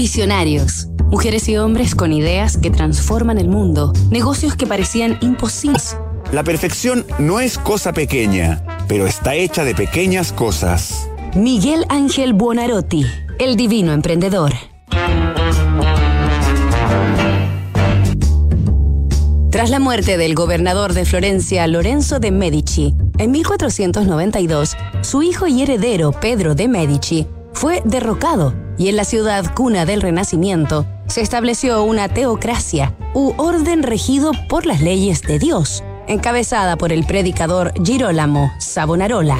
Visionarios. Mujeres y hombres con ideas que transforman el mundo. Negocios que parecían imposibles. La perfección no es cosa pequeña, pero está hecha de pequeñas cosas. Miguel Ángel Buonarotti, el divino emprendedor. Tras la muerte del gobernador de Florencia, Lorenzo de Medici, en 1492, su hijo y heredero, Pedro de Medici, fue derrocado y en la ciudad cuna del Renacimiento se estableció una teocracia u orden regido por las leyes de Dios, encabezada por el predicador Girolamo Savonarola.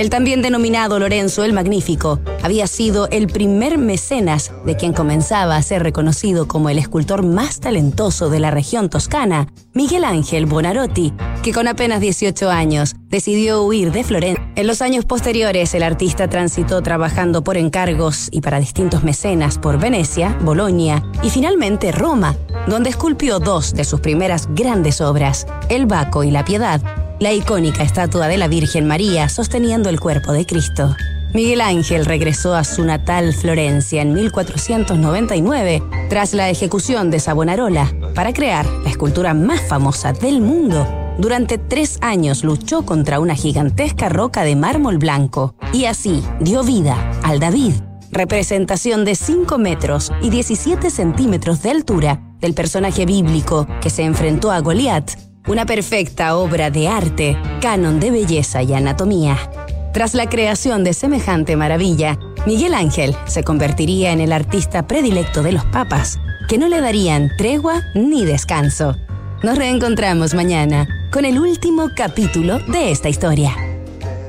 El también denominado Lorenzo el Magnífico había sido el primer mecenas de quien comenzaba a ser reconocido como el escultor más talentoso de la región toscana, Miguel Ángel Bonarotti, que con apenas 18 años decidió huir de Florencia. En los años posteriores, el artista transitó trabajando por encargos y para distintos mecenas por Venecia, Bolonia y finalmente Roma, donde esculpió dos de sus primeras grandes obras, El Baco y la Piedad, la icónica estatua de la Virgen María sosteniendo el cuerpo de Cristo. Miguel Ángel regresó a su natal Florencia en 1499 tras la ejecución de Savonarola para crear la escultura más famosa del mundo. Durante tres años luchó contra una gigantesca roca de mármol blanco y así dio vida al David, representación de 5 metros y 17 centímetros de altura del personaje bíblico que se enfrentó a Goliat una perfecta obra de arte, canon de belleza y anatomía. Tras la creación de semejante maravilla, Miguel Ángel se convertiría en el artista predilecto de los papas, que no le darían tregua ni descanso. Nos reencontramos mañana con el último capítulo de esta historia.